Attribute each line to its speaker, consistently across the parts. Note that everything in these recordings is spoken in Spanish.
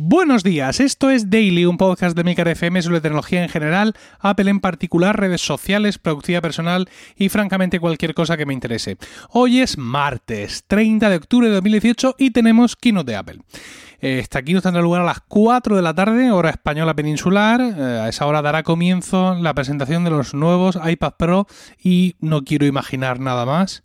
Speaker 1: Buenos días, esto es Daily, un podcast de Milcar sobre tecnología en general, Apple en particular, redes sociales, productividad personal y francamente cualquier cosa que me interese. Hoy es martes, 30 de octubre de 2018 y tenemos Keynote de Apple. Esta keynote tendrá lugar a las 4 de la tarde, hora española peninsular. Eh, a esa hora dará comienzo la presentación de los nuevos iPad Pro y no quiero imaginar nada más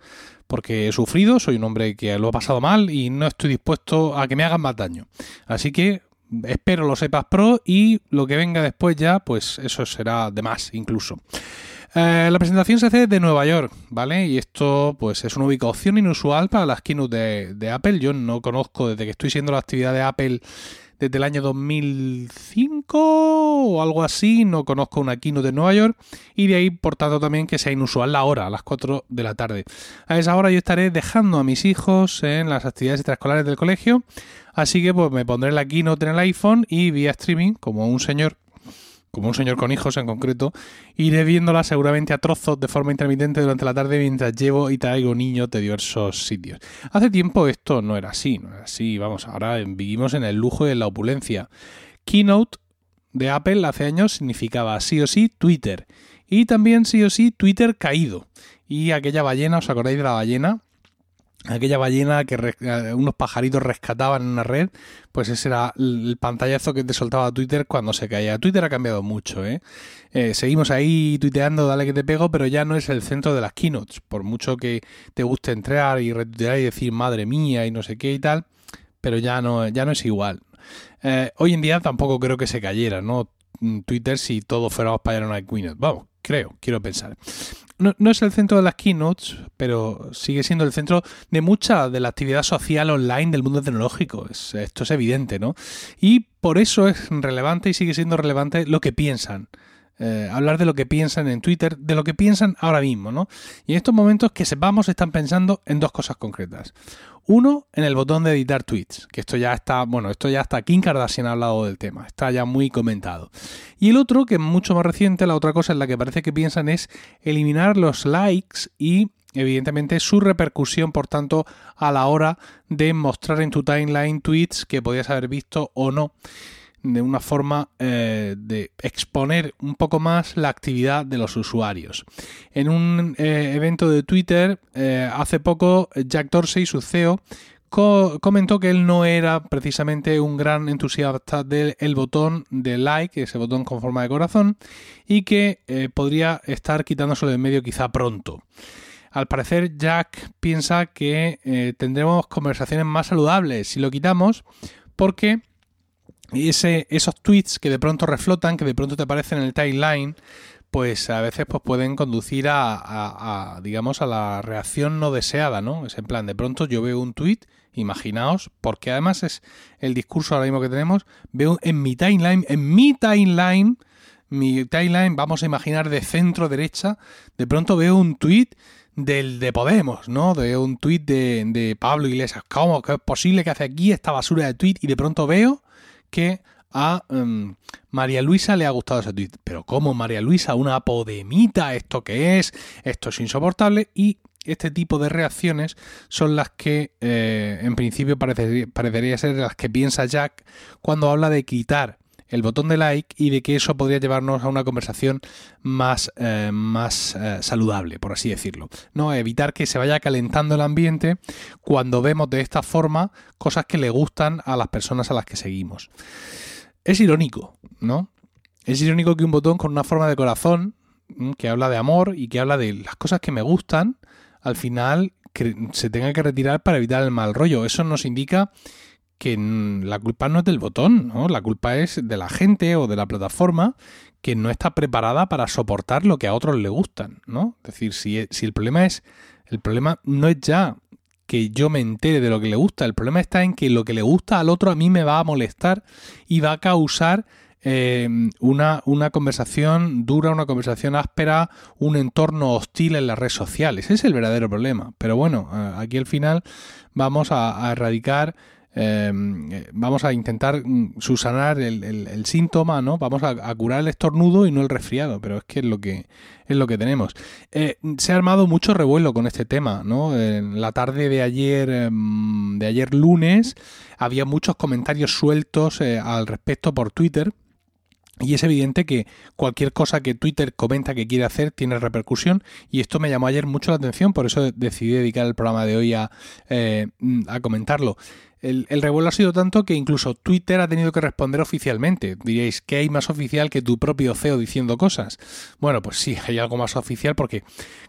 Speaker 1: porque he sufrido, soy un hombre que lo ha pasado mal y no estoy dispuesto a que me hagan más daño. Así que espero los iPad Pro y lo que venga después ya, pues eso será de más incluso. Eh, la presentación se hace de Nueva York, ¿vale? Y esto pues es una ubicación inusual para las keynote de, de Apple. Yo no conozco desde que estoy siendo la actividad de Apple desde el año 2005 o algo así, no conozco una keynote de Nueva York y de ahí por tanto también que sea inusual la hora, a las 4 de la tarde. A esa hora yo estaré dejando a mis hijos en las actividades extraescolares del colegio, así que pues me pondré la keynote en el iPhone y vía streaming como un señor como un señor con hijos en concreto, iré viéndola seguramente a trozos de forma intermitente durante la tarde mientras llevo y traigo niños de diversos sitios. Hace tiempo esto no era así, no era así, vamos, ahora vivimos en el lujo y en la opulencia. Keynote de Apple hace años significaba sí o sí Twitter y también sí o sí Twitter caído. Y aquella ballena, ¿os acordáis de la ballena? Aquella ballena que eh, unos pajaritos rescataban en una red, pues ese era el pantallazo que te soltaba Twitter cuando se caía. Twitter ha cambiado mucho, ¿eh? ¿eh? seguimos ahí tuiteando, dale que te pego, pero ya no es el centro de las keynotes. Por mucho que te guste entrar y retuitear y decir madre mía y no sé qué y tal, pero ya no, ya no es igual. Eh, hoy en día tampoco creo que se cayera, ¿no? Twitter si todo fuera para allá en una keynote. Vamos, creo, quiero pensar no, es el centro de las keynotes, pero sigue siendo el centro de mucha de la actividad social online del mundo tecnológico. esto es evidente, ¿no? Y por eso es relevante y sigue siendo relevante lo que piensan. Eh, hablar de lo que piensan en Twitter, de lo que piensan ahora mismo, ¿no? Y en estos momentos que sepamos están pensando en dos cosas concretas. Uno, en el botón de editar tweets, que esto ya está, bueno, esto ya está Kim Kardashian ha hablado del tema, está ya muy comentado. Y el otro, que es mucho más reciente, la otra cosa en la que parece que piensan es eliminar los likes y evidentemente su repercusión, por tanto, a la hora de mostrar en tu timeline tweets que podías haber visto o no de una forma eh, de exponer un poco más la actividad de los usuarios. En un eh, evento de Twitter eh, hace poco Jack Dorsey, su CEO, comentó que él no era precisamente un gran entusiasta del botón de like, ese botón con forma de corazón, y que podría estar quitándoselo de medio quizá pronto. Al parecer Jack piensa que tendremos conversaciones más saludables si lo quitamos porque ese, esos tweets que de pronto reflotan, que de pronto te aparecen en el timeline, pues a veces pues pueden conducir a, digamos, a la reacción no deseada, ¿no? Es en plan, de pronto yo veo un tweet, imaginaos, porque además es el discurso ahora mismo que tenemos, veo en mi timeline, en mi timeline, mi timeline, vamos a imaginar de centro derecha, de pronto veo un tweet del de Podemos, ¿no? De un tweet de, de Pablo Iglesias. ¿Cómo es posible que hace aquí esta basura de tweet y de pronto veo que a em, María Luisa le ha gustado ese tweet. Pero ¿cómo María Luisa? Una podemita, ¿esto qué es? Esto es insoportable y este tipo de reacciones son las que eh, en principio parecería ser las que piensa Jack cuando habla de quitar el botón de like y de que eso podría llevarnos a una conversación más, eh, más eh, saludable, por así decirlo. ¿no? Evitar que se vaya calentando el ambiente cuando vemos de esta forma cosas que le gustan a las personas a las que seguimos. Es irónico, ¿no? Es irónico que un botón con una forma de corazón, que habla de amor y que habla de las cosas que me gustan, al final se tenga que retirar para evitar el mal rollo. Eso nos indica que la culpa no es del botón, ¿no? La culpa es de la gente o de la plataforma que no está preparada para soportar lo que a otros le gustan, ¿no? Es decir, si, e, si el problema es, el problema no es ya que yo me entere de lo que le gusta, el problema está en que lo que le gusta al otro a mí me va a molestar y va a causar em, una, una, conversación dura, una conversación áspera, un entorno hostil en las redes sociales. Ese es el verdadero problema. Pero bueno, aquí al final vamos a erradicar eh, vamos a intentar mm, susanar el, síntoma, ¿no? Vamos a, curar el estornudo y no el resfriado, pero es que es lo que es lo que tenemos. Eh, se ha armado mucho revuelo con este tema, ¿no? En la tarde de ayer, em, de ayer lunes, había muchos comentarios sueltos eh, al respecto por Twitter y es evidente que cualquier cosa que Twitter comenta que quiere hacer tiene repercusión y esto me llamó ayer mucho la atención, por eso decidí dedicar el programa de hoy a, eh, a comentarlo. El, revuelo ha sido tanto que incluso Twitter ha tenido que responder oficialmente. Diréis, ¿qué hay más oficial que tu propio CEO diciendo cosas? Bueno, pues sí, hay algo más oficial porque,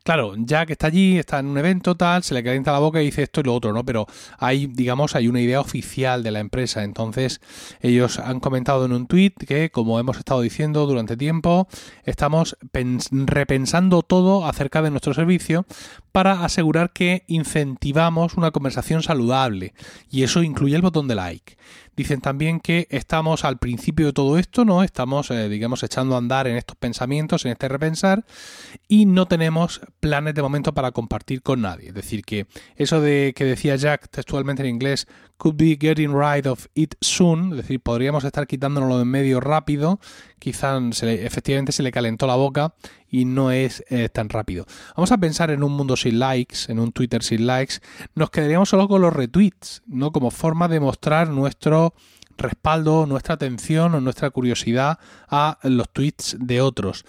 Speaker 1: claro, que está allí, está en un evento tal, se le calienta la boca y dice esto y lo otro, ¿no? Pero hay, digamos, hay una idea oficial de la empresa. Entonces, ellos han comentado en un tweet que, como hemos estado diciendo durante tiempo, estamos repensando todo acerca de nuestro servicio para asegurar que incentivamos una conversación saludable. Y eso incluye el botón de like. Dicen también que estamos al principio de todo esto, ¿no? Estamos, eh, digamos, echando a andar en estos pensamientos, en este repensar, y no tenemos planes de momento para compartir con nadie. Es decir, que eso de que decía Jack textualmente en inglés, could be getting rid of it soon, es decir, podríamos estar quitándonoslo de en medio rápido, quizás efectivamente se le calentó la boca y no es eh, tan rápido. Vamos a pensar en un mundo sin likes, en un Twitter sin likes, nos quedaríamos solo con los retweets, ¿no? Como forma de mostrar nuestro respaldo, nuestra atención o nuestra curiosidad a los tweets de otros.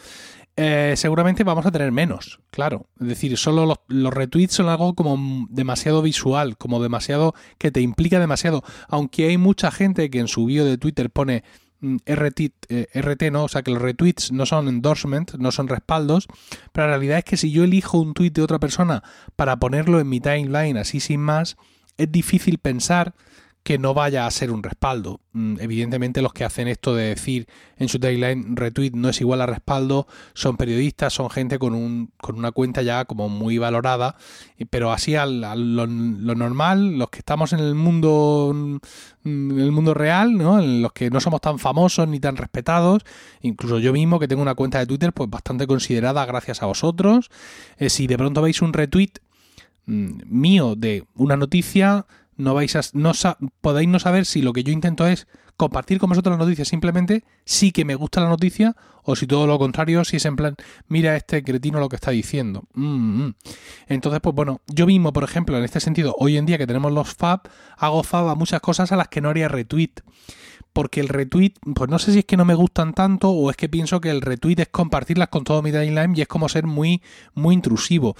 Speaker 1: Eh, seguramente vamos a tener menos, claro. Es decir, solo los, los, retweets son algo como demasiado visual, como demasiado que te implica demasiado. Aunque hay mucha gente que en su bio de Twitter pone Mm, RT, eh, no, o sea que los retweets no son endorsements, no son respaldos, pero la realidad es que si yo elijo un tweet de otra persona para ponerlo en mi timeline así sin más, es difícil pensar que no vaya a ser un respaldo. Mm, evidentemente los que hacen esto de decir en su timeline retweet no es igual a respaldo son periodistas, son gente con, un, con una cuenta ya como muy valorada, pero así al, lo, normal, los que estamos en el mundo mm, en el mundo real, ¿no? en los que no somos tan famosos ni tan respetados, incluso yo mismo que tengo una cuenta de Twitter pues bastante considerada gracias a vosotros, eh, si de pronto veis un retweet mm, mío de una noticia, no vais a, no podéis no saber si lo que yo intento es compartir con vosotros la noticia simplemente sí que me gusta la noticia o si todo lo contrario, si es en plan, mira este cretino lo que está diciendo. Mm, mm. Entonces, pues bueno, yo mismo, por ejemplo, en este sentido, hoy en día que tenemos los fab, hago fab a muchas cosas a las que no haría retweet. Porque el retweet, pues no sé si es que no me gustan tanto o es que pienso que el retweet es compartirlas con todo mi timeline y es como ser muy, muy intrusivo.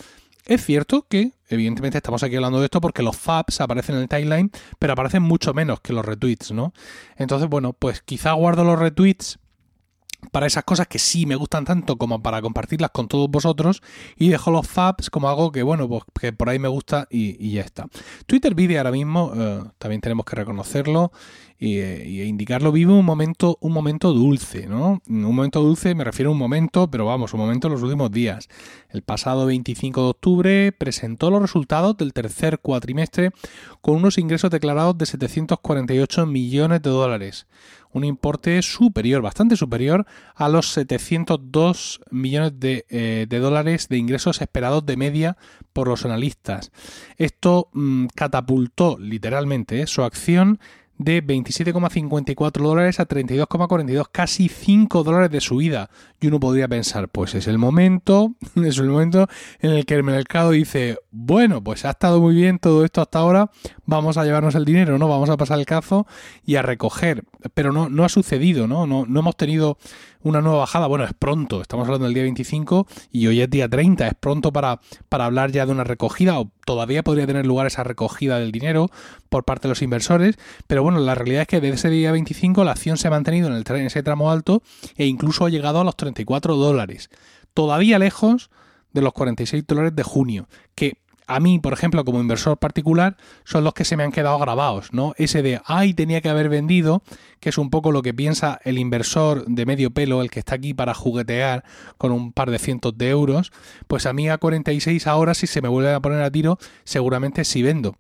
Speaker 1: Es cierto que, evidentemente, estamos aquí hablando de esto porque los faps aparecen en el timeline, pero aparecen mucho menos que los retweets, ¿no? Entonces, bueno, pues quizá guardo los retweets para esas cosas que sí me gustan tanto como para compartirlas con todos vosotros y dejo los faps como algo que bueno pues que por ahí me gusta y, ya está Twitter vive ahora mismo eh, también tenemos que reconocerlo y, e indicarlo vive un momento un momento dulce no un momento dulce me refiero a un momento pero vamos un momento en los últimos días. El pasado 25 de octubre presentó los resultados del tercer cuatrimestre con unos ingresos declarados de 748 millones de dólares un importe superior, bastante superior a los 702 millones eh, de, dólares de ingresos esperados de media por los analistas. Esto mm, catapultó literalmente eh, su acción de 27,54 dólares a 32,42, casi 5 dólares de subida. Y uno podría pensar, pues es el momento, es el momento en el que el mercado dice, bueno, pues ha estado muy bien todo esto hasta ahora, vamos a llevarnos el dinero, ¿no? Vamos a pasar el cazo y a recoger. Pero no, no ha sucedido, ¿no? ¿no? No hemos tenido una nueva bajada. Bueno, es pronto, estamos hablando del día 25 y hoy es día 30, es pronto para, para hablar ya de una recogida o todavía podría tener lugar esa recogida del dinero por parte de los inversores, pero bueno, la realidad es que desde ese día 25 la acción se ha mantenido en, el, en ese tramo alto e incluso ha llegado a los 34 dólares, todavía lejos de los 46 dólares de junio, que a mí, por ejemplo, como inversor particular, son los que se me han quedado grabados, ¿no? Ese de, ay, tenía que haber vendido, que es un poco lo que piensa el inversor de medio pelo, el que está aquí para juguetear con un par de cientos de euros, pues a mí a 46 ahora, si se me vuelve a poner a tiro, seguramente sí vendo.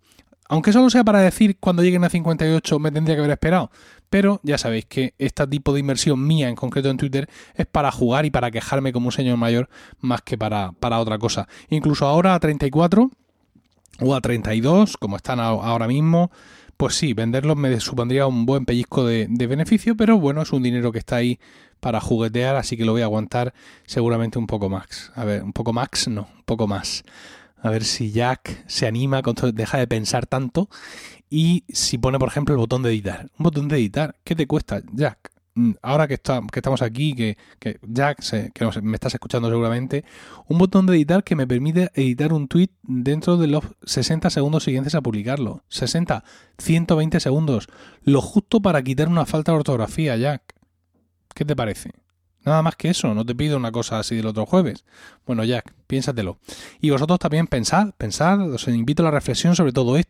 Speaker 1: Aunque solo sea para decir cuando lleguen a 58 me tendría que haber esperado. Pero ya sabéis que este tipo de inversión mía, en concreto en Twitter, es para jugar y para quejarme como un señor mayor más que para, para otra cosa. Incluso ahora a 34 o a 32, como están ahora mismo, pues sí, venderlos me supondría un buen pellizco de, de beneficio, pero bueno, es un dinero que está ahí para juguetear, así que lo voy a aguantar seguramente un poco más. A ver, un poco más, no, un poco más. A ver si Jack se anima, deja de pensar tanto y si pone, por ejemplo, el botón de editar. Un botón de editar, ¿qué te cuesta, Jack? Mm, ahora que, estamos aquí, que, que Jack, que me estás escuchando seguramente, un botón de editar que me permite editar un tweet dentro de los 60 segundos siguientes a publicarlo. 60, 120 segundos. Lo justo para quitar una falta de ortografía, Jack. ¿Qué te parece? Nada más que eso, no te pido una cosa así del otro jueves. Bueno, Jack, piénsatelo. Y vosotros también pensad, pensad, os invito a la reflexión sobre todo esto,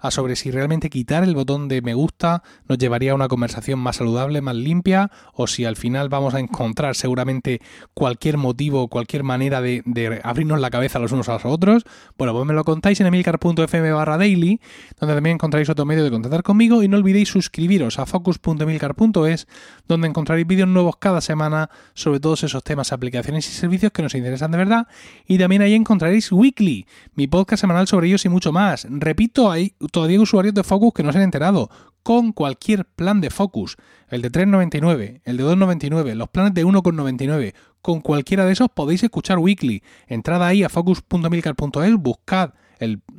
Speaker 1: a sobre si realmente quitar el botón de me gusta nos llevaría a una conversación más saludable, más limpia, o si al final vamos a encontrar seguramente cualquier motivo, cualquier manera de, abrirnos la cabeza los unos a los otros. Bueno, pues me lo contáis en emilcar.fm barra daily, donde también encontraréis otro medio de contactar conmigo y no olvidéis suscribiros a focus.emilcar.es, donde encontraréis vídeos nuevos cada semana sobre todos esos temas, aplicaciones y servicios que nos interesan de verdad. Y también ahí encontraréis Weekly, mi podcast semanal sobre ellos y mucho más. Repito, hay todavía usuarios de Focus que no se han enterado. Con cualquier plan de Focus, el de 3.99, el de 2.99, los planes de 1.99, con cualquiera de esos podéis escuchar Weekly. Entrad ahí a focus.milcar.es, buscad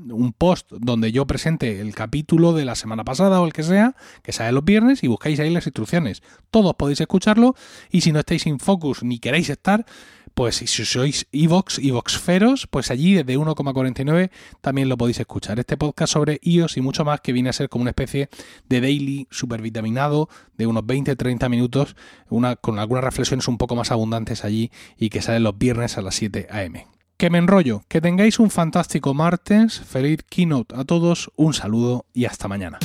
Speaker 1: un post donde yo presente el capítulo de la semana pasada o el que sea, que sale los viernes, y buscáis ahí las instrucciones. Todos podéis escucharlo y si no estáis sin focus ni queréis estar, pues si sois iVox, iVoxferos, pues allí desde 1,49 también lo podéis escuchar. Este podcast sobre iOS y mucho más que viene a ser como una especie de daily supervitaminado de unos 20-30 minutos, una, con algunas reflexiones un poco más abundantes allí y que sale los viernes a las 7 am que me enrollo. Que tengáis un fantástico martes, feliz keynote a todos, un saludo y hasta mañana.